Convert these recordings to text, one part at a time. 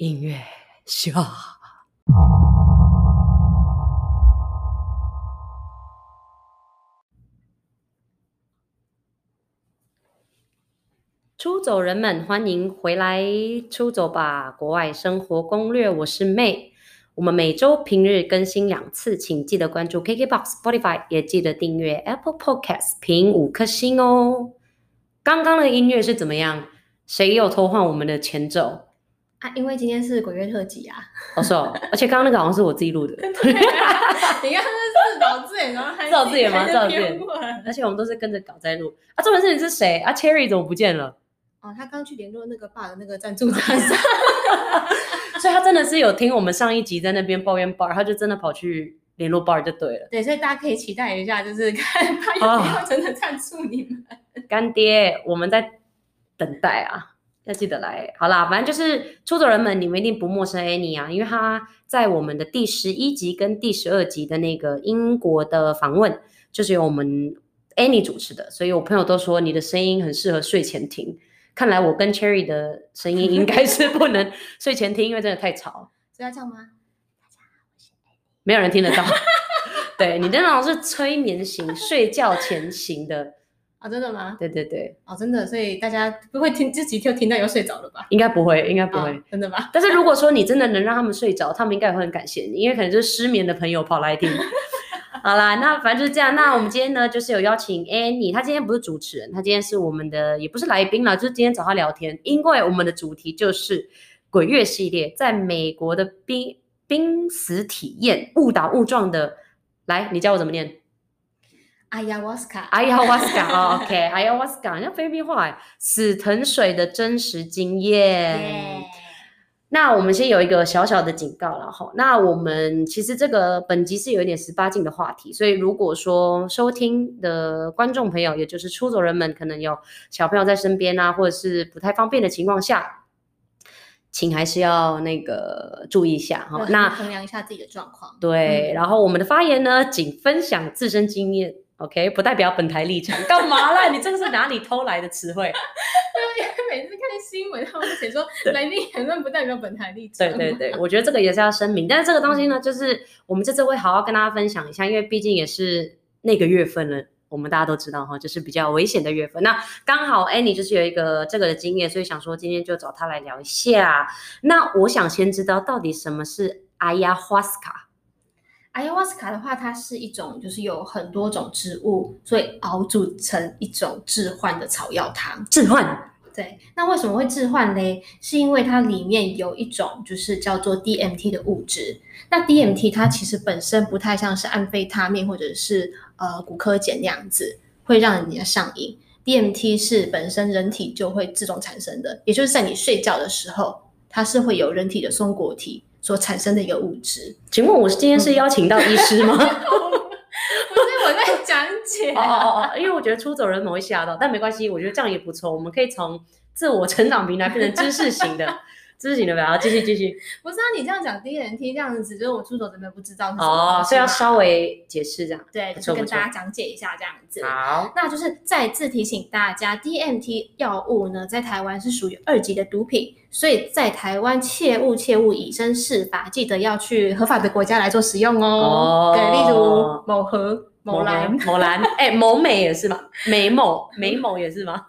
音乐秀。出走人们，欢迎回来！出走吧，国外生活攻略。我是 May，我们每周平日更新两次，请记得关注 KKBOX、Spotify，也记得订阅 Apple Podcast，评五颗星哦。刚刚的音乐是怎么样？谁又偷换我们的前奏？啊，因为今天是鬼月特辑啊！哦，是哦，而且刚刚那个好像是我自己录的。对啊，你看是自导自演，然后还自导自演吗？自导自演。而且我们都是跟着稿在录。啊，这回是你是谁？啊，Cherry 怎么不见了？哦，他刚去联络那个爸的那个赞助厂商，所以他真的是有听我们上一集在那边抱怨 bar，他就真的跑去联络 bar 就对了。对，所以大家可以期待一下，就是看他有没有真的赞助你们。哦、干爹，我们在等待啊。要记得来，好啦，反正就是出走人们，你们一定不陌生 Annie 啊，因为他在我们的第十一集跟第十二集的那个英国的访问，就是由我们 Annie 主持的，所以我朋友都说你的声音很适合睡前听。看来我跟 Cherry 的声音应该是不能睡前听，因为真的太吵。是要这样吗？大家好，我是 Annie。没有人听得到。对，你那种是催眠型，睡觉前型的。啊，真的吗？对对对，哦，真的，所以大家不会听自己就听到要睡着了吧？应该不会，应该不会，哦、真的吗？但是如果说你真的能让他们睡着，他们应该会很感谢你，因为可能就是失眠的朋友跑来听。好啦，那反正就是这样。那我们今天呢，就是有邀请 Annie，她今天不是主持人，她今天是我们的，也不是来宾了，就是今天找她聊天，因为我们的主题就是鬼月系列，在美国的濒濒死体验，误打误撞的，来，你教我怎么念？阿亚瓦斯卡，阿亚瓦斯卡，OK，阿亚瓦斯卡，人家菲律宾话，死藤水的真实经验。那我们先有一个小小的警告了哈。那我们其实这个本集是有一点十八禁的话题，所以如果说收听的观众朋友，也就是出走人们，可能有小朋友在身边啊，或者是不太方便的情况下，请还是要那个注意一下哈。那衡量一下自己的状况。对，嗯、然后我们的发言呢，仅分享自身经验。OK，不代表本台立场。干嘛啦？你这个是哪里偷来的词汇？因为每次看新闻，他们写说 来宾言论不代表本台立场。对对对，我觉得这个也是要声明。但是这个东西呢，就是我们这次会好好跟大家分享一下，因为毕竟也是那个月份了，我们大家都知道哈，就是比较危险的月份。那刚好 Annie 就是有一个这个的经验，所以想说今天就找他来聊一下。那我想先知道到底什么是阿亚华斯卡。阿亚瓦斯卡的话，它是一种就是有很多种植物，所以熬煮成一种致幻的草药汤。致幻，对。那为什么会致幻嘞？是因为它里面有一种就是叫做 DMT 的物质。那 DMT 它其实本身不太像是安非他命或者是呃骨科碱那样子，会让人家上瘾。DMT 是本身人体就会自动产生的，也就是在你睡觉的时候，它是会有人体的松果体。所产生的一个物质，请问我是今天是邀请到医师吗？不是我在讲解。哦哦哦，因为我觉得出走人们会吓到，但没关系，我觉得这样也不错，我们可以从自我成长平台变成知识型的。知识型的不要，继续继续。不是啊，你这样讲 DNT 这样子，就是我出手怎么不知道哦，所以要稍微解释这样。对，就跟大家讲解一下这样子。好，那就是再次提醒大家，DMT 药物呢，在台湾是属于二级的毒品，所以在台湾切勿切勿以身试法，记得要去合法的国家来做使用哦。哦，对，例如某和、某兰、某兰，哎，某美也是吗？美某、美某也是吗？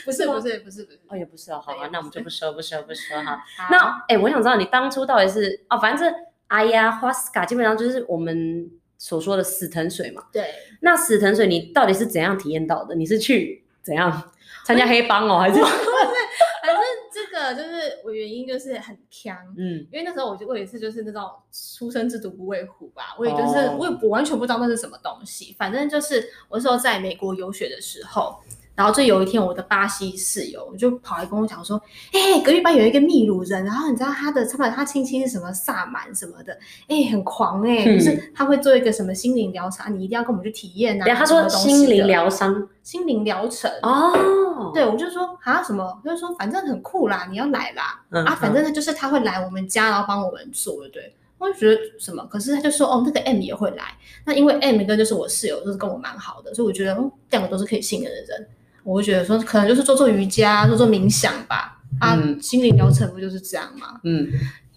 不是不是不是不是哦，也不是哦，好啊，那我们就不说不说不说哈。那哎、欸，我想知道你当初到底是哦，反正哎呀，花斯卡基本上就是我们所说的死藤水嘛。对。那死藤水你到底是怎样体验到的？你是去怎样参加黑帮哦，还 是？反正这个就是我原因就是很强，嗯，因为那时候我就我也是就是那种初生之犊不畏虎吧，我也就是、哦、我也我完全不知道那是什么东西，反正就是我那时候在美国游学的时候。然后就有一天，我的巴西室友就跑来跟我讲说：“哎、欸，隔壁班有一个秘鲁人，然后你知道他的他们他亲戚是什么萨满什么的，哎、欸，很狂哎、欸，就、嗯、是他会做一个什么心灵疗程，你一定要跟我们去体验啊。”他说心灵疗伤、心灵疗程。哦，对，我就说啊什么，就是说反正很酷啦，你要来啦、嗯、啊，反正他就是他会来我们家，然后帮我们做，对。我就觉得什么，可是他就说哦，那个 M 也会来，那因为 M 哥就是我室友，就是跟我蛮好的，所以我觉得嗯，两个都是可以信任的人。我会觉得说，可能就是做做瑜伽、做做冥想吧。啊，嗯、心灵疗程不就是这样吗？嗯，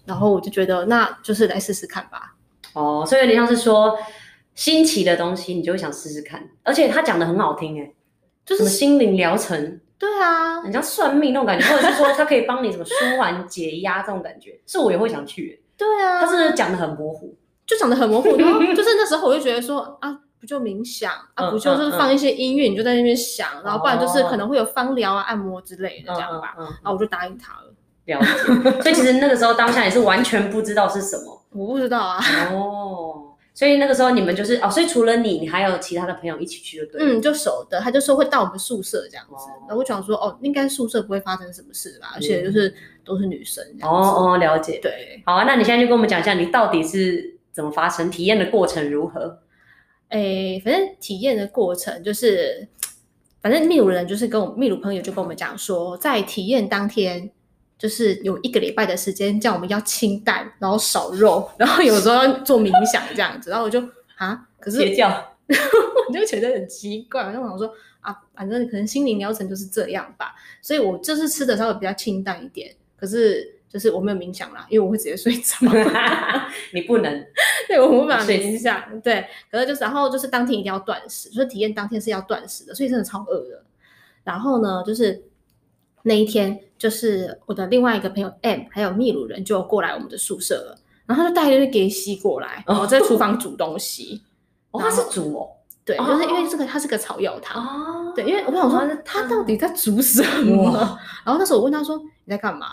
然后我就觉得那就是来试试看吧。哦，所以有点像是说新奇的东西，你就会想试试看，而且他讲的很好听，哎，就是心灵疗程。对啊，很像算命那种感觉，或者是说他可以帮你什么舒缓解压这种感觉，是我也会想去。对啊，他是讲的很模糊，就讲的很模糊，然后就是那时候我就觉得说啊，不就冥想啊，不就是放一些音乐，你就在那边想，然后不然就是可能会有芳疗啊、按摩之类的这样吧，然后我就答应他了。了解，所以其实那个时候当下也是完全不知道是什么，我不知道啊。哦。所以那个时候你们就是哦，所以除了你，你还有其他的朋友一起去就，对？嗯，就熟的，他就说会到我们宿舍这样子。然后我想说，哦，应该宿舍不会发生什么事吧？而且就是都是女生这样子。哦哦，了解。对，好啊，那你现在就跟我们讲一下，你到底是怎么发生，体验的过程如何？诶，反正体验的过程就是，反正秘鲁人就是跟我秘鲁朋友就跟我们讲说，在体验当天。就是有一个礼拜的时间，叫我们要清淡，然后少肉，然后有时候要做冥想这样子，然后我就啊，可是邪教，我就觉得很奇怪，然后我想说啊，反正可能心灵疗程就是这样吧，所以我就是吃的稍微比较清淡一点，可是就是我没有冥想啦，因为我会直接睡着。你不能，对，我无法冥想，对，可是就是然后就是当天一定要断食，就是体验当天是要断食的，所以真的超饿的。然后呢，就是那一天。就是我的另外一个朋友 M，还有秘鲁人就过来我们的宿舍了，然后他就带了一个给西过来，然后在厨房煮东西。哦，他是煮哦？对，就是因为这个它是个草药汤。哦。对，因为我想说他到底在煮什么？然后那时候我问他说你在干嘛？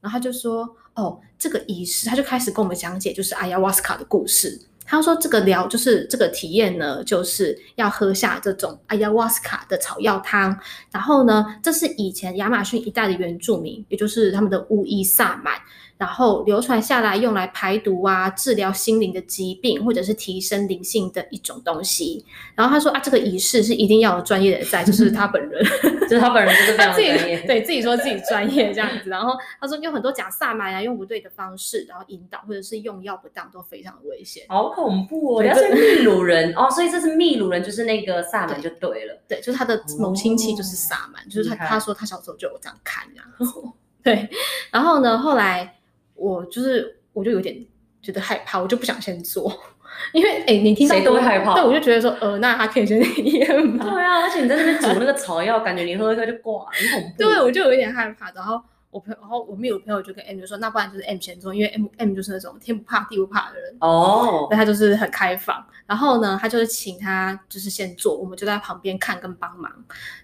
然后他就说哦，这个仪式，他就开始跟我们讲解，就是阿亚瓦斯卡的故事。他说：“这个疗就是这个体验呢，就是要喝下这种阿亚瓦斯卡的草药汤。然后呢，这是以前亚马逊一带的原住民，也就是他们的巫医萨满。”然后流传下来，用来排毒啊，治疗心灵的疾病，或者是提升灵性的一种东西。然后他说啊，这个仪式是一定要有专业的在，就是他本人，就是他本人就是非常专业，对自己说自己专业这样子。然后他说有很多假萨满啊，用不对的方式，然后引导或者是用药不当都非常的危险，好恐怖哦！人家是秘鲁人哦，所以这是秘鲁人，就是那个萨满就对了，对，就是他的某亲戚就是萨满，就是他他说他小时候就有这样看这样，对，然后呢，后来。我就是，我就有点觉得害怕，我就不想先做，因为哎，你听到谁都会害怕，对，我就觉得说，呃，那他可以先体验对啊，而且你在那边煮那个草药，感觉你喝一喝就挂，很恐怖。对，我就有一点害怕，然后。我朋友，然后我们有朋友就跟 M 就说，那不然就是 M 先做，因为 M M 就是那种天不怕地不怕的人哦，那他就是很开放。然后呢，他就是请他就是先做，我们就在旁边看跟帮忙。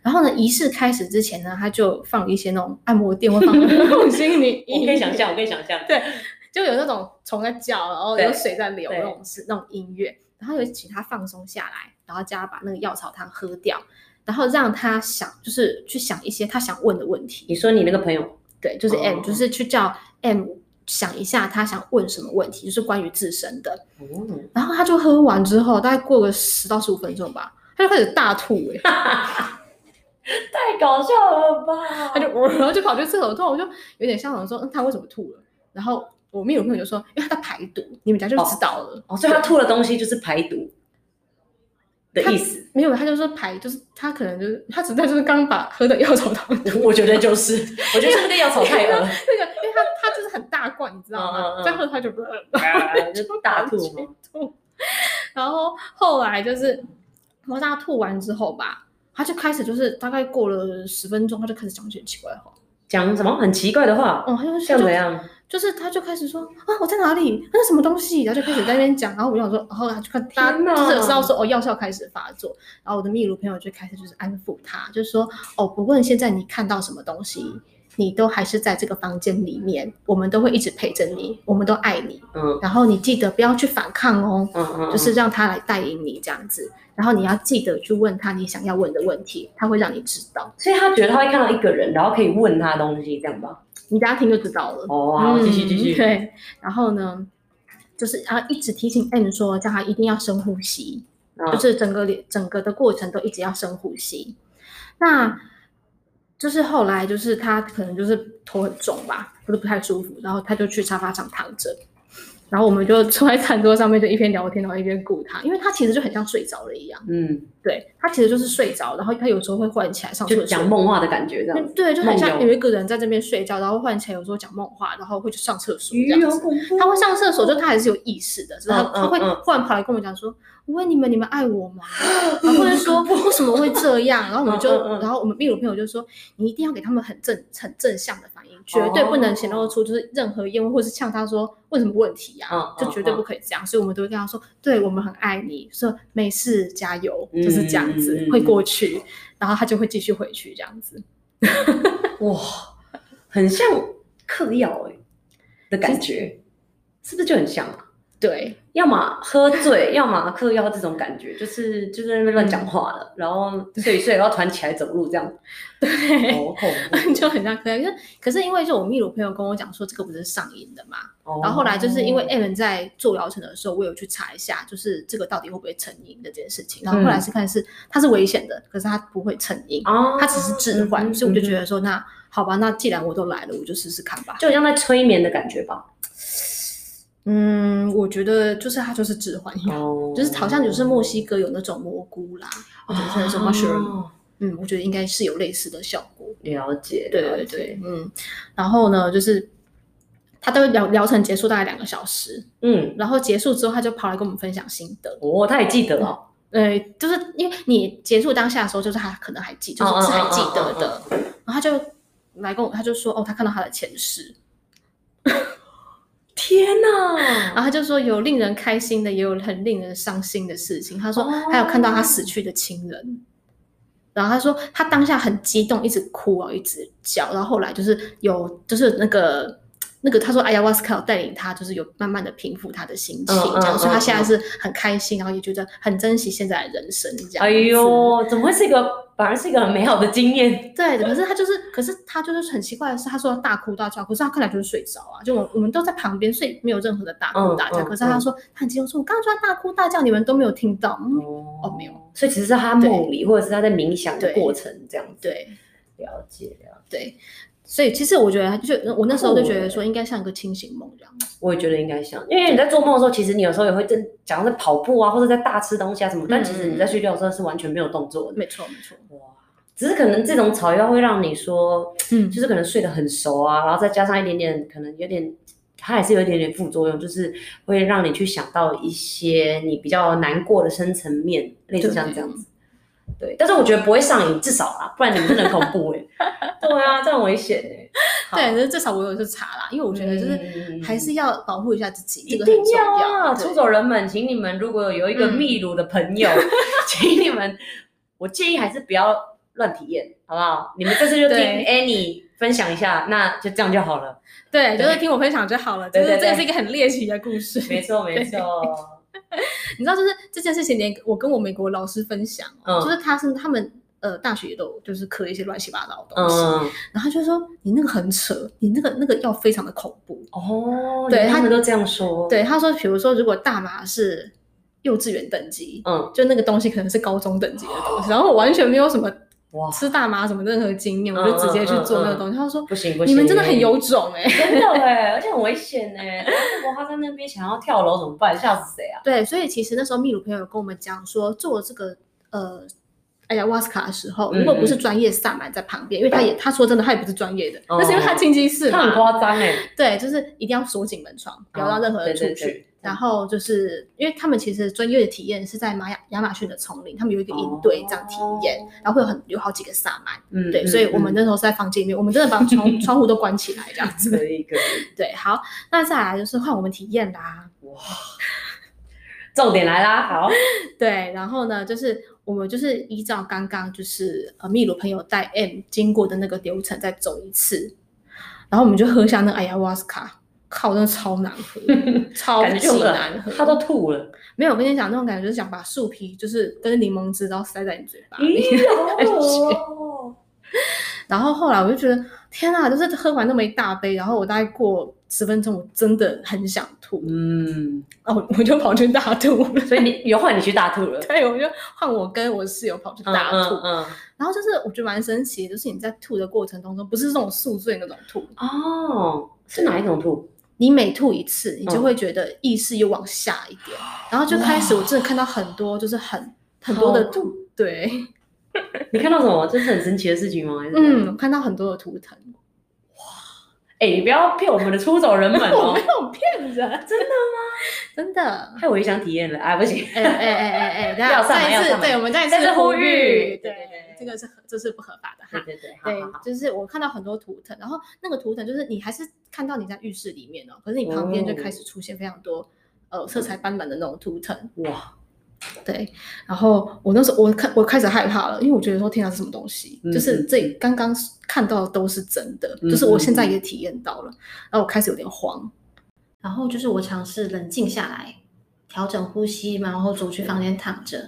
然后呢，仪式开始之前呢，他就放一些那种按摩垫，会放心灵，我可以想象，我可以想象，对，就有那种虫在叫，然后有水在流那种是那种音乐，然后就请他放松下来，然后叫他把那个药草汤喝掉，然后让他想就是去想一些他想问的问题。你说你那个朋友？对，就是 M，、oh. 就是去叫 M 想一下他想问什么问题，就是关于自身的。Oh. 然后他就喝完之后，大概过个十到十五分钟吧，他就开始大吐、欸，太搞笑了吧？他就然后就跑去厕所吐，我就有点像说，嗯，他为什么吐了？然后我们有朋友就说，因为他在排毒，你们家就知道了。哦，oh. oh, 所以他吐的东西就是排毒。的意思没有，他就说排，就是他可能就是他只在就是刚把喝的药草汤，我觉得就是，我觉得是那个药草太恶，那个，因为他他就是很大罐，你知道吗？再喝他就不 就大吐吐。然后后来就是，然后他吐完之后吧，他就开始就是大概过了十分钟，他就开始讲一些奇怪的话，讲什么很奇怪的话？哦，他就像怎样？就是他就开始说啊，我在哪里？那是什么东西？然后就开始在那边讲，然后我就想说，然后他就看大家就是知道说哦，药效开始发作，然后我的秘鲁朋友就开始就是安抚他，就是说哦，不论现在你看到什么东西，你都还是在这个房间里面，我们都会一直陪着你，我们都爱你，嗯，然后你记得不要去反抗哦，嗯嗯，就是让他来带领你这样子，然后你要记得去问他你想要问的问题，他会让你知道，所以他觉得他会看到一个人，然后可以问他东西，这样吧。你等下听就知道了。哦，好，继续继续。对，然后呢，就是啊，一直提醒 M 说，叫他一定要深呼吸，哦、就是整个整个的过程都一直要深呼吸。那就是后来，就是他可能就是头很重吧，或者不太舒服，然后他就去沙发上躺着，然后我们就坐在餐桌上面，就一边聊天，然后一边顾他，因为他其实就很像睡着了一样。嗯，对，他其实就是睡着，然后他有时候会唤起来上厕所，讲梦话的感觉这样。对，就很像有一个人在这边睡觉，然后唤起来，有时候讲梦话，然后会去上厕所这样子。他会上厕所，就他还是有意识的，只是他他会忽然跑来跟我们讲说：“我问你们，你们爱我吗？” 然后或者说为什么会这样？然后我们就，然后我们秘鲁朋友就说：“你一定要给他们很正很正向的反应，绝对不能显露出就是任何厌恶，或是呛他说为什么问题呀？就绝对不可以这样。”所以我们都会跟他说：“对我们很爱你，说没事，加油。”就是这样子。会过去，然后他就会继续回去，这样子。哇，很像嗑药哎的感觉，是不是就很像啊？对，要么喝醉，要么嗑药，这种感觉就是就在那边乱讲话了，然后睡一睡，然后突然起来走路这样。对，就很像嗑药。可是可是因为就我秘鲁朋友跟我讲说，这个不是上瘾的嘛。然后后来就是因为 Alan 在做疗程的时候，我有去查一下，就是这个到底会不会成瘾的这件事情。然后后来是看是它是危险的，可是它不会成瘾，它只是置换。所以我就觉得说，那好吧，那既然我都来了，我就试试看吧。就像在催眠的感觉吧。嗯，我觉得就是它就是致幻药，oh, 就是好像就是墨西哥有那种蘑菇啦，或者是什么 mushroom，嗯，我觉得应该是有类似的效果。了解，对对对，嗯，然后呢，就是他都疗疗程结束大概两个小时，嗯，然后结束之后他就跑来跟我们分享心得。哦，他也记得哦，呃，就是因为你结束当下的时候，就是他可能还记，就是是还记得的，然后他就来跟我，他就说，哦，他看到他的前世。天呐！然后他就说有令人开心的，也有很令人伤心的事情。他说还有看到他死去的亲人，哦、然后他说他当下很激动，一直哭啊，一直叫。然后后来就是有，就是那个。那个他说，哎呀瓦斯卡带领他，就是有慢慢的平复他的心情，这样，所以他现在是很开心，然后也觉得很珍惜现在的人生，这样。哎呦，怎么会是一个，反而是一个很美好的经验？对，可是他就是，可是他就是很奇怪的是，他说他大哭大叫，可是他看来就是睡着啊，就我我们都在旁边睡，没有任何的大哭大叫，可是他说他很激动，说我刚刚说他大哭大叫，你们都没有听到，哦，没有，所以其实是他梦里，或者是他在冥想的过程这样子。对，了解了解，对。所以其实我觉得，就我那时候就觉得说，应该像一个清醒梦这样。我也觉得应该像，因为你在做梦的时候，其实你有时候也会正讲在跑步啊，或者在大吃东西啊什么，但其实你在睡觉的时候是完全没有动作的。没错没错。哇，只是可能这种草药会让你说，嗯，就是可能睡得很熟啊，然后再加上一点点，可能有点，它还是有一点点副作用，就是会让你去想到一些你比较难过的深层面，类似像这样子。对，但是我觉得不会上瘾，至少啦，不然你们真的很恐怖哎。对啊，这很危险哎。对，就是至少我有去查啦，因为我觉得就是还是要保护一下自己，这个很重要啊！出走人们，请你们如果有一个秘鲁的朋友，请你们，我建议还是不要乱体验，好不好？你们这次就听 Annie 分享一下，那就这样就好了。对，就是听我分享就好了。就是这是一个很猎奇的故事。没错，没错。你知道，就是这件事情，连我跟我美国老师分享，就是他是他们呃大学也都就是刻一些乱七八糟的东西，然后就说你那个很扯，你那个那个药非常的恐怖哦。对，他们都这样说。对，他说，比如说如果大麻是幼稚园等级，嗯，就那个东西可能是高中等级的东西，然后我完全没有什么。哇，吃大麻什么任何经验，我就直接去做那个东西。他说不行不行，你们真的很有种哎，真的哎，而且很危险哎。如果他在那边想要跳楼怎么办？吓死谁啊？对，所以其实那时候秘鲁朋友跟我们讲说，做这个呃，哎呀，瓦斯卡的时候，如果不是专业萨满在旁边，因为他也他说真的，他也不是专业的，那是因为他经济室嘛，他很夸张哎。对，就是一定要锁紧门窗，不要让任何人出去。然后就是因为他们其实专业的体验是在马亚亚马逊的丛林，他们有一个营队这样体验，然后会有很有好几个萨满，嗯，对，所以我们那时候是在房间里面，我们真的把窗 窗户都关起来这样子，可以可以，对，好，那再来就是换我们体验啦，哇，重点来啦，好，对，然后呢，就是我们就是依照刚刚就是呃秘鲁朋友带 M 经过的那个流程再走一次，然后我们就喝下那艾亚瓦斯卡。靠，真的超难喝，超级难喝，他都吐了。没有，我跟你讲，那种感觉就是想把树皮就是跟柠檬汁，然后塞在你嘴巴里。然后后来我就觉得，天哪，就是喝完那么一大杯，然后我大概过十分钟，我真的很想吐。嗯，哦，我就跑去大吐了。所以你有换你去大吐了？对，我就换我跟我室友跑去大吐。嗯，然后就是我觉得蛮神奇，就是你在吐的过程当中，不是这种宿醉那种吐哦，是哪一种吐？你每吐一次，你就会觉得意识又往下一点，然后就开始我真的看到很多，就是很很多的吐对，你看到什么？这是很神奇的事情吗？嗯，看到很多的图腾。哎、欸，你不要骗我们的出走人们哦！我没有骗人，真的吗？真的，害我也想体验了。啊，不行，哎哎哎哎 再一次，对，我们再一次呼吁，对对对，这个是这是不合法的哈。对对对，对，就是我看到很多图腾，然后那个图腾就是你还是看到你在浴室里面哦，可是你旁边就开始出现非常多呃色彩斑斓的那种图腾。哇！对，然后我那时候我看我开始害怕了，因为我觉得说天啊，是什么东西？嗯、就是这刚刚看到的都是真的，嗯、就是我现在也体验到了，然后我开始有点慌。然后就是我尝试冷静下来，调整呼吸嘛，然后走去房间躺着。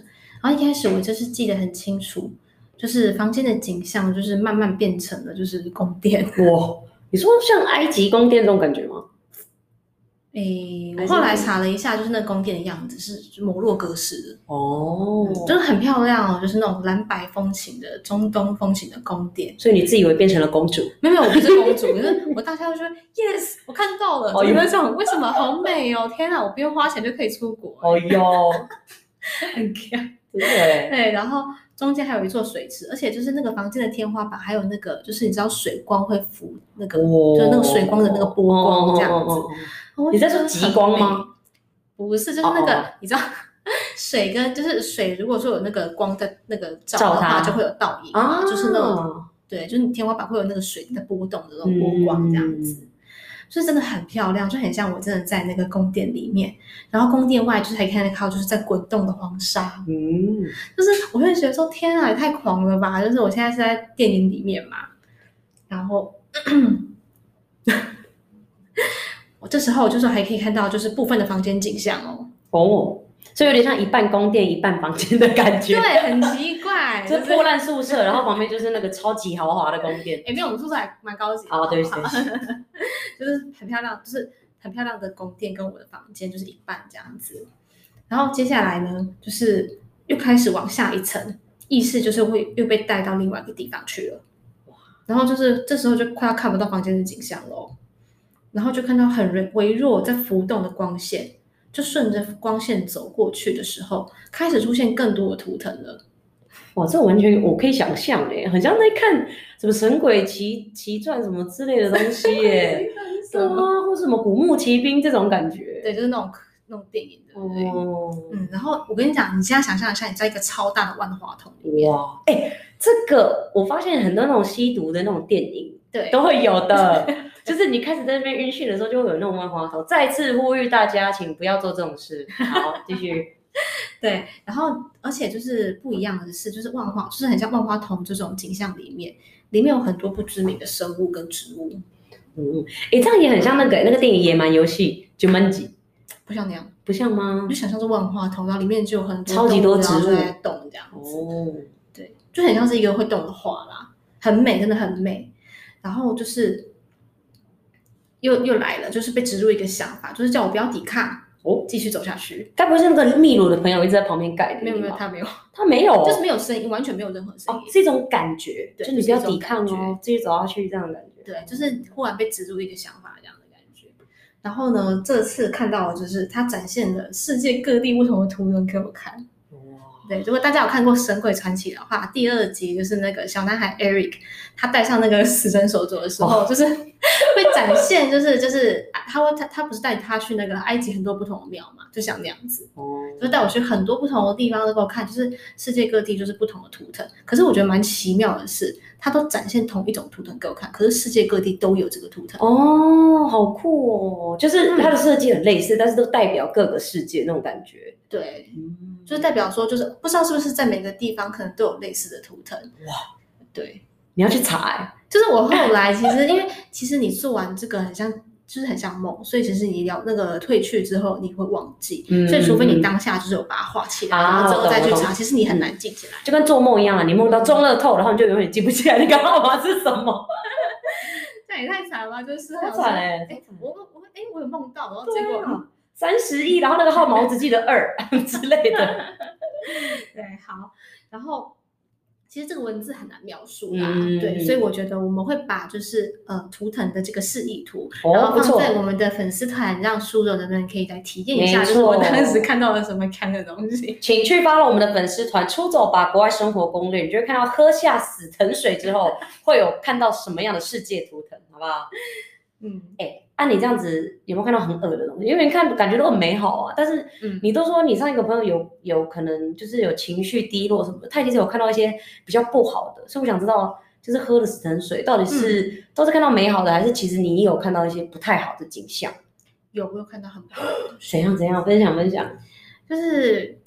然后一开始我就是记得很清楚，就是房间的景象就是慢慢变成了就是宫殿。哇，你说像埃及宫殿这种感觉吗？诶、欸，我后来查了一下，就是那个宫殿的样子是摩洛哥式的哦、嗯，就是很漂亮哦，就是那种蓝白风情的中东风情的宫殿。所以你自以为变成了公主？没有没有，我不是公主，可是我大家都说 yes，我看到了，有没有这种？为什么好美哦？天哪，我不用花钱就可以出国。哦哟，很强，对对，然后中间还有一座水池，而且就是那个房间的天花板还有那个，就是你知道水光会浮那个，哦、就是那个水光的那个波光这样子。哦哦哦你在说极光吗？不是，就是那个，oh. 你知道，水跟就是水，如果说有那个光在那个照的话，就会有倒影啊，oh. 就是那种，对，就是你天花板会有那个水在波动的那种波光这样子，所以、真的很漂亮，就很像我真的在那个宫殿里面，然后宫殿外就是还看得到就是在滚动的黄沙，嗯，就是我会觉得说天啊，也太狂了吧，就是我现在是在电影里面嘛，然后。我这时候就是还可以看到，就是部分的房间景象哦。哦，所以有点像一半宫殿一半房间的感觉。对，很奇怪，就破烂宿舍，然后旁边就是那个超级豪华的宫殿。哎，没有，我们宿舍还蛮高级。哦，对对对，就是很漂亮，就是很漂亮的宫殿跟我的房间就是一半这样子。然后接下来呢，就是又开始往下一层，意识就是会又被带到另外一个地方去了。哇，然后就是这时候就快要看不到房间的景象了。然后就看到很微弱在浮动的光线，就顺着光线走过去的时候，开始出现更多的图腾了。哇，这完全我可以想象哎，很像在看什么《神鬼奇奇传》什么之类的东西耶，对啊，或什么《古墓奇兵》这种感觉，对，就是那种那种电影的。哦，嗯，然后我跟你讲，你现在想象一下，你在一个超大的万花筒里面，哇，哎，这个我发现很多那种吸毒的那种电影，对，都会有的。就是你开始在那边晕眩的时候，就会有那种万花筒。再次呼吁大家，请不要做这种事。好，继续。对，然后而且就是不一样的是，就是万花，就是很像万花筒这种景象里面，里面有很多不知名的生物跟植物。嗯，哎，这样也很像那个那个电影《野蛮游戏》，Jumanji。不像那样，不像吗？就想象是万花筒，然后里面就有很多超级多植物在动这样子。哦，对，就很像是一个会动的画啦，很美，真的很美。然后就是。又又来了，就是被植入一个想法，就是叫我不要抵抗哦，继续走下去。该不会是那个秘鲁的朋友一直在旁边盖的？没有没有，他没有，他没有，就是没有声音，完全没有任何声音，是一种感觉，就你不要抵抗哦，继续走下去这样的感觉。对，就是忽然被植入一个想法这样的感觉。然后呢，这次看到的就是他展现了世界各地不同的图腾给我看。对，如果大家有看过《神鬼传奇》的话，第二集就是那个小男孩 Eric，他戴上那个死神手镯的时候，哦、就是会展现，就是就是他会他他不是带他去那个埃及很多不同的庙嘛，就像那样子，哦，就带我去很多不同的地方都给我看，就是世界各地就是不同的图腾。可是我觉得蛮奇妙的是，他都展现同一种图腾给我看，可是世界各地都有这个图腾。哦，好酷哦！就是它的设计很类似，嗯、但是都代表各个世界那种感觉。对。嗯就是代表说，就是不知道是不是在每个地方可能都有类似的图腾哇？对，你要去查。就是我后来其实因为其实你做完这个很像，就是很像梦，所以其实你要那个退去之后你会忘记，嗯、所以除非你当下就是有把它画起来，嗯、然后之后再去查，其实你很难记起来，就跟做梦一样啊，你梦到中乐透，然后你就永远记不起来那个号码是什么。这也太惨了，就是好惨哎！哎，我我哎，我有梦到，然后结果。三十亿，然后那个号码我只记得二 之类的。对，好，然后其实这个文字很难描述啦，嗯、对，所以我觉得我们会把就是呃图腾的这个示意图，哦、然后放在我们的粉丝团，让书友的人可以来体验一下，就是我当时看到了什么看的东西。请去 follow 我们的粉丝团，出走吧国外生活攻略，你就会看到喝下死藤水之后会有看到什么样的世界图腾，好不好？嗯，哎、欸。按、啊、你这样子有没有看到很恶的东西？因为你看感觉都很美好啊，但是你都说你上一个朋友有有可能就是有情绪低落什么的，他其实有看到一些比较不好的，所以我想知道，就是喝了死藤水到底是、嗯、都是看到美好的，还是其实你有看到一些不太好的景象？有没有看到很不好的？怎样怎样？分享分享，就是。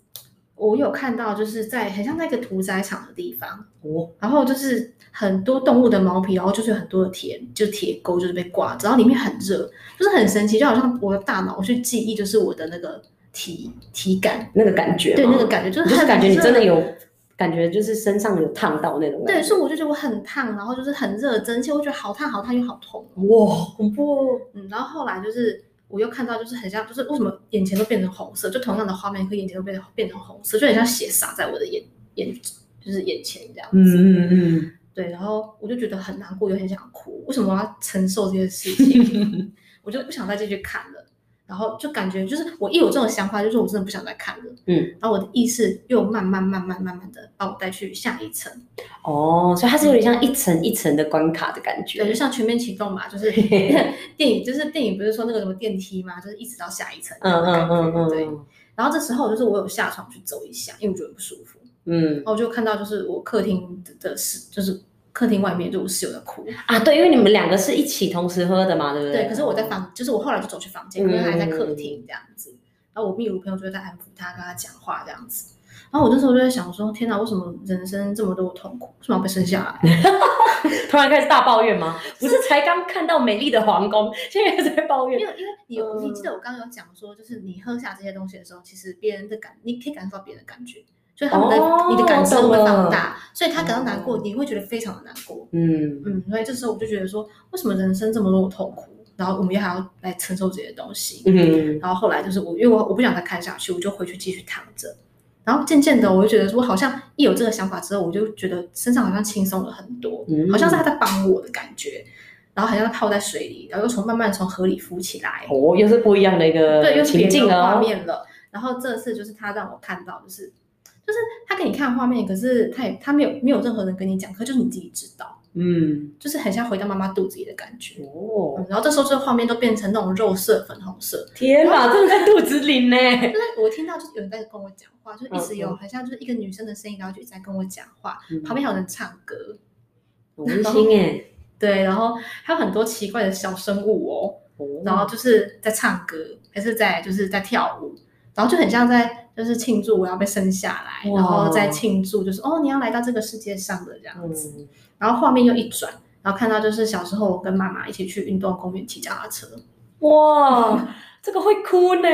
我有看到，就是在很像那个屠宰场的地方，哦，然后就是很多动物的毛皮，然后就是很多的铁，就铁钩就是被挂着，然后里面很热，就是很神奇，就好像我的大脑我去记忆，就是我的那个体体感那个感觉，对，那个感觉就是，就是感觉你真的有感觉，就是身上有烫到那种感觉，对，所以我就觉得我很烫，然后就是很热，蒸汽，我觉得好烫好烫又好痛，哇，恐怖哦，嗯，然后后来就是。我又看到，就是很像，就是为什么眼前都变成红色？就同样的画面，可眼前都变成变成红色，就很像血洒在我的眼眼，就是眼前这样子。嗯嗯嗯。对，然后我就觉得很难过，又很想哭。为什么我要承受这些事情？我就不想再继续看了。然后就感觉，就是我一有这种想法，就是我真的不想再看了。嗯，然后我的意识又慢慢、慢慢、慢慢的把我带去下一层。哦，所以它是有点像一层一层的关卡的感觉。对，就像全面启动嘛，就是 电影，就是电影不是说那个什么电梯嘛，就是一直到下一层。嗯嗯嗯嗯。对。然后这时候就是我有下床去走一下，因为我觉得不舒服。嗯。然后我就看到就是我客厅的是就是。客厅外面就我室友在哭啊，对，因为你们两个是一起同时喝的嘛，对不对？对，可是我在房，就是我后来就走去房间，因为他还在客厅这样子。嗯、然后我秘鲁朋友就在安抚他，跟他讲话这样子。然后我那时候就在想说，天哪，为什么人生这么多痛苦，为什么要被生下来？突然开始大抱怨吗？不是才刚看到美丽的皇宫，现在在抱怨？因为因为你、嗯、你记得我刚刚有讲说，就是你喝下这些东西的时候，其实别人的感，你可以感受到别人的感觉。所以他们的、哦、你的感受会放大，所以他感到难过，嗯、你会觉得非常的难过。嗯嗯，所以这时候我就觉得说，为什么人生这么多的痛苦，然后我们又还要来承受这些东西？嗯，然后后来就是我，因为我我不想再看下去，我就回去继续躺着。然后渐渐的，我就觉得说，好像一有这个想法之后，我就觉得身上好像轻松了很多，嗯、好像是他在帮我的感觉。然后好像泡在水里，然后又从慢慢从河里浮起来。哦，又是不一样的一个对，又是别的画面了。然后这次就是他让我看到，就是。就是他给你看画面，可是他也他没有没有任何人跟你讲，可就是你自己知道，嗯，就是很像回到妈妈肚子里的感觉哦、嗯。然后这时候这个画面都变成那种肉色粉红色，天哪，真的在肚子里呢。就是我听到就是有人在跟我讲话，就一直有好像就是一个女生的声音，然后就一直在跟我讲话，嗯、旁边还有人唱歌，温馨哎。对，然后还有很多奇怪的小生物哦，哦然后就是在唱歌，还是在就是在跳舞，然后就很像在。就是庆祝我要被生下来，然后再庆祝，就是哦，你要来到这个世界上的这样子。嗯、然后画面又一转，然后看到就是小时候我跟妈妈一起去运动公园骑脚踏车。哇，这个会哭呢！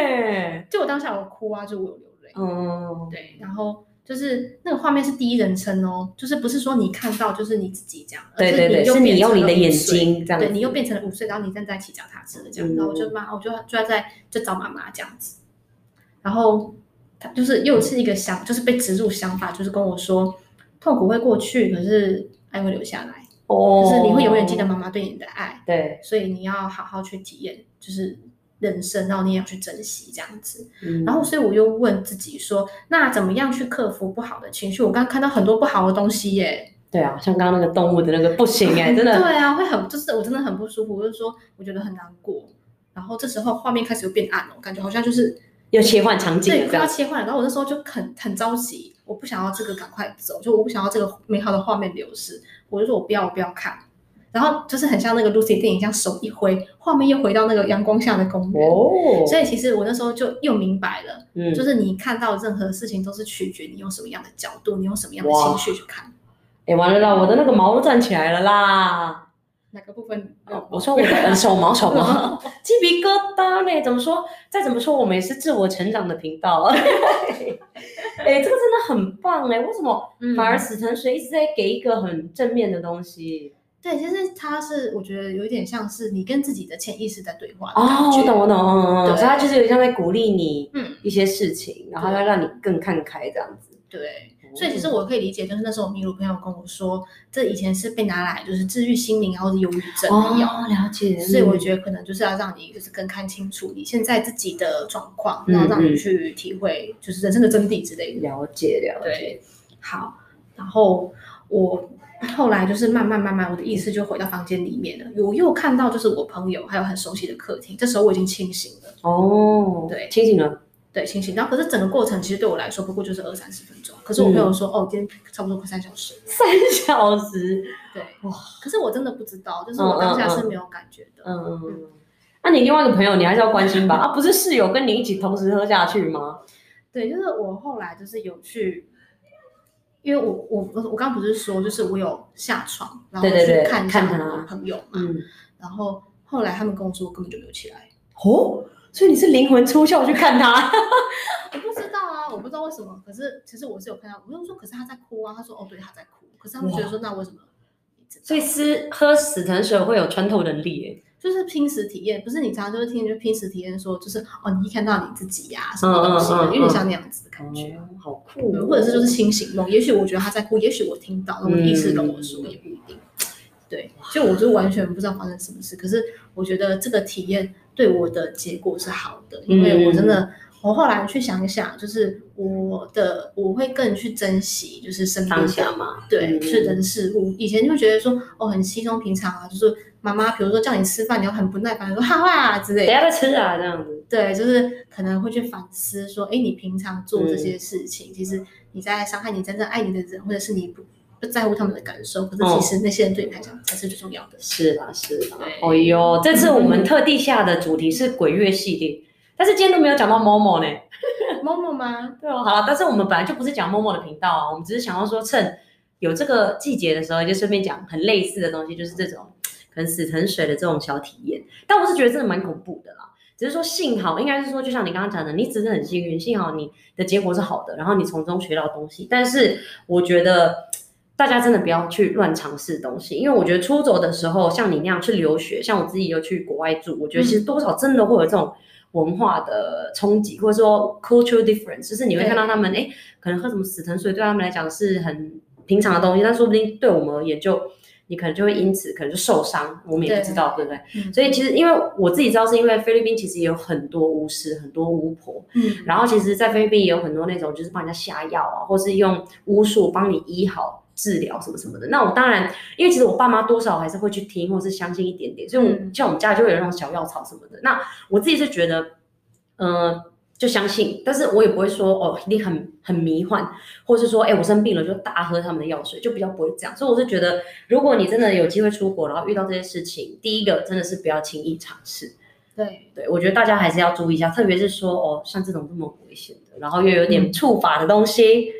就我当下我哭啊，就我有流泪。嗯，对。然后就是那个画面是第一人称哦，就是不是说你看到就是你自己这样，对对对，是你用你的眼睛这样。对，你又变成了五岁，然后你正在骑脚踏车这样，嗯、然后我就妈，我就就要在就找妈妈这样子，然后他。就是又是一个想，就是被植入想法，就是跟我说，痛苦会过去，可是爱会留下来。哦，就是你会永远记得妈妈对你的爱。对，所以你要好好去体验，就是人生，然后你也要去珍惜这样子。嗯，然后所以我又问自己说，那怎么样去克服不好的情绪？我刚刚看到很多不好的东西耶。对啊，像刚刚那个动物的那个不行哎，真的。对啊，会很，就是我真的很不舒服，就是说我觉得很难过。然后这时候画面开始又变暗了，我感觉好像就是。要切换场景，对，快要切换了。然后我那时候就很很着急，我不想要这个赶快走，就我不想要这个美好的画面流失，我就说我不要，我不要看。然后就是很像那个 Lucy 电影，像手一挥，画面又回到那个阳光下的公园。哦，所以其实我那时候就又明白了，嗯，就是你看到任何事情都是取决你用什么样的角度，你用什么样的情绪去看。哎，完了啦，我的那个毛都站起来了啦。哪个部分？哦、我说我的手毛，手毛，鸡皮疙瘩呢？怎么说？再怎么说，我们也是自我成长的频道。哎、欸，这个真的很棒哎！为什么反而死藤水一直在给一个很正面的东西？对，其实它是我觉得有一点像是你跟自己的潜意识在对话哦，我懂我懂，嗯对所以它就是有点像在鼓励你，嗯，一些事情，嗯、然后要让你更看开这样子。对。所以其实我可以理解，就是那时候我秘鲁朋友跟我说，这以前是被拿来就是治愈心灵，然后是忧郁症的药。哦，了解。所以我觉得可能就是要让你就是更看清楚你现在自己的状况，然后让你去体会就是人生的真谛之类的。了解，了解。对，好，然后我。后来就是慢慢慢慢，我的意识就回到房间里面了。我又看到就是我朋友还有很熟悉的客厅，这时候我已经清醒了。哦，对，清醒了，对，清醒。然后可是整个过程其实对我来说不过就是二三十分钟。可是我朋友说，嗯、哦，今天差不多快三小时。三小时，对，哇。可是我真的不知道，就是我当下是没有感觉的。嗯嗯嗯。那、嗯啊、你另外一个朋友，你还是要关心吧？啊，不是室友跟你一起同时喝下去吗？对，就是我后来就是有去。因为我我我我刚刚不是说，就是我有下床，然后去看一下我的朋友嘛，嗯，然后后来他们跟我说，我根本就没有起来。哦，所以你是灵魂出窍去看他？我不知道啊，我不知道为什么。可是其实我是有看到，我就说，可是他在哭啊。他说，哦，对，他在哭。可是他们觉得说，那为什么？所以吃喝死藤水会有穿透能力诶。就是拼死体验，不是你常常就是听就拼死体验说，就是哦，你一看到你自己呀、啊，什么东西，嗯嗯嗯、有点像那样子的感觉，嗯、好酷、哦。或者是就是清醒梦，也许我觉得他在哭，也许我听到，我的意识跟我说，也不一定。嗯、对，就我就完全不知道发生什么事，可是我觉得这个体验对我的结果是好的，因为我真的。我后来去想一想，就是我的我会更去珍惜，就是身边的嘛，对，是人事物。以前就觉得说，哦，很稀松平常啊，就是妈妈，比如说叫你吃饭，你要很不耐烦，说哈哈之类的，等下再吃啊这样子。对，就是可能会去反思说，哎，你平常做这些事情，其实你在伤害你真正爱你的人，或者是你不不在乎他们的感受，可是其实那些人对你来讲才是最重要的。是吧？是吧？哦呦，这次我们特地下的主题是鬼月系列。但是今天都没有讲到 Momo 呢，Momo 吗？对哦，好了，但是我们本来就不是讲 Momo 的频道啊，我们只是想要说，趁有这个季节的时候，就顺便讲很类似的东西，就是这种可能死沉水的这种小体验。但我是觉得真的蛮恐怖的啦，只是说幸好，应该是说，就像你刚刚讲的，你只是很幸运，幸好你的结果是好的，然后你从中学到东西。但是我觉得大家真的不要去乱尝试东西，因为我觉得出走的时候，像你那样去留学，像我自己又去国外住，我觉得其实多少真的会有这种。文化的冲击，或者说 cultural difference，就是你会看到他们，哎，可能喝什么死藤水对他们来讲是很平常的东西，但说不定对我们而言就，就你可能就会因此可能就受伤，我们也不知道，对，对不对？嗯、所以其实因为我自己知道，是因为菲律宾其实也有很多巫师，很多巫婆，嗯，然后其实，在菲律宾也有很多那种就是帮人家下药啊，或是用巫术帮你医好。治疗什么什么的，那我当然，因为其实我爸妈多少还是会去听或是相信一点点，所以我像我们家就会有那种小药草什么的。那我自己是觉得，嗯、呃，就相信，但是我也不会说哦，一定很很迷幻，或是说，哎，我生病了就大喝他们的药水，就比较不会这样。所以我是觉得，如果你真的有机会出国，然后遇到这些事情，第一个真的是不要轻易尝试。对对，我觉得大家还是要注意一下，特别是说哦，像这种这么危险的，然后又有点触法的东西。嗯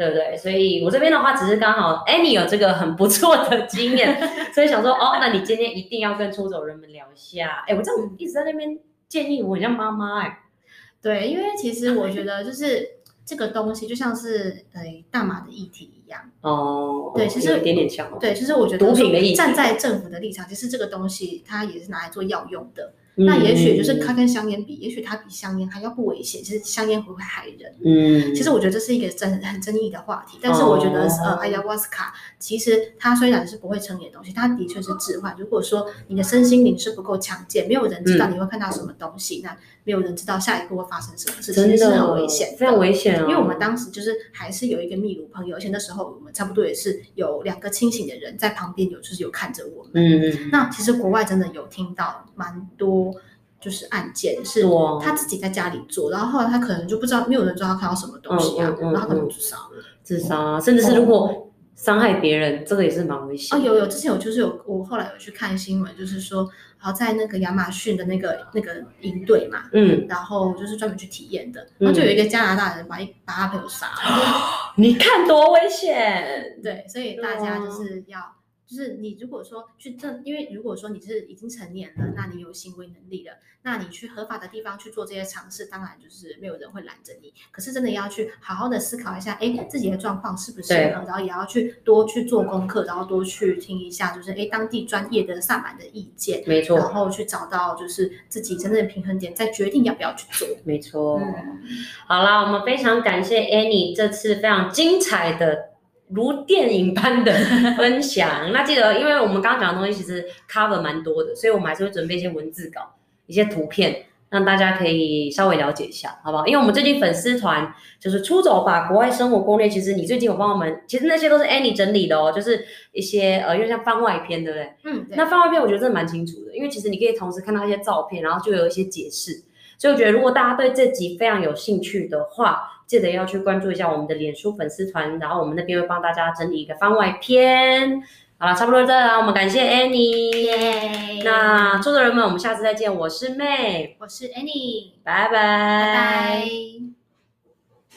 对不对？所以我这边的话，只是刚好 Annie 有这个很不错的经验，所以想说，哦，那你今天一定要跟出走人们聊一下。哎，我这样一直在那边建议我，很像妈妈哎。对，因为其实我觉得就是这个东西就像是呃大麻的议题一样哦。对，其实有一点点像。对，其实我觉得毒品的议题，站在政府的立场，其实这个东西它也是拿来做药用的。那也许就是它跟香烟比，嗯、也许它比香烟还要不危险。其实香烟会不会害人？嗯，其实我觉得这是一个争很争议的话题。但是我觉得，哦、呃，ayahuasca 瓦斯卡其实它虽然是不会成瘾的东西，它的确是致幻。如果说你的身心灵是不够强健，没有人知道你会看到什么东西，嗯、那没有人知道下一步会发生什么事情，其实是很危险，非常危险哦。因为我们当时就是还是有一个秘鲁朋友，而且那时候我们差不多也是有两个清醒的人在旁边，有就是有看着我们。嗯，那其实国外真的有听到蛮多。就是案件是他自己在家里做，然后后来他可能就不知道，没有人知道他看到什么东西啊，然后他可能自杀了，自杀，甚至是如果伤害别人，这个也是蛮危险。哦，有有，之前有就是有，我后来有去看新闻，就是说，然后在那个亚马逊的那个那个营队嘛，嗯，然后就是专门去体验的，然后就有一个加拿大人把一把他朋友杀了，你看多危险，对，所以大家就是要。就是你如果说去正，因为如果说你是已经成年了，那你有行为能力了，那你去合法的地方去做这些尝试，当然就是没有人会拦着你。可是真的要去好好的思考一下，哎，自己的状况适不适合，然后也要去多去做功课，然后多去听一下，就是哎当地专业的萨满的意见，没错，然后去找到就是自己真正的平衡点，再决定要不要去做。没错。嗯、好啦，我们非常感谢 Annie 这次非常精彩的。如电影般的分享，那记得，因为我们刚刚讲的东西其实 cover 蛮多的，所以我们还是会准备一些文字稿、一些图片，让大家可以稍微了解一下，好不好？因为我们最近粉丝团就是出走吧国外生活攻略，其实你最近有帮我们，其实那些都是 Annie 整理的哦，就是一些呃，因为像番外篇，对不对？嗯，那番外篇我觉得真的蛮清楚的，因为其实你可以同时看到一些照片，然后就有一些解释，所以我觉得如果大家对这集非常有兴趣的话，记得要去关注一下我们的脸书粉丝团，然后我们那边会帮大家整理一个番外篇。好了，差不多这了，我们感谢 Annie。那周的人们，我们下次再见。我是 May，我是 Annie，拜拜。拜拜。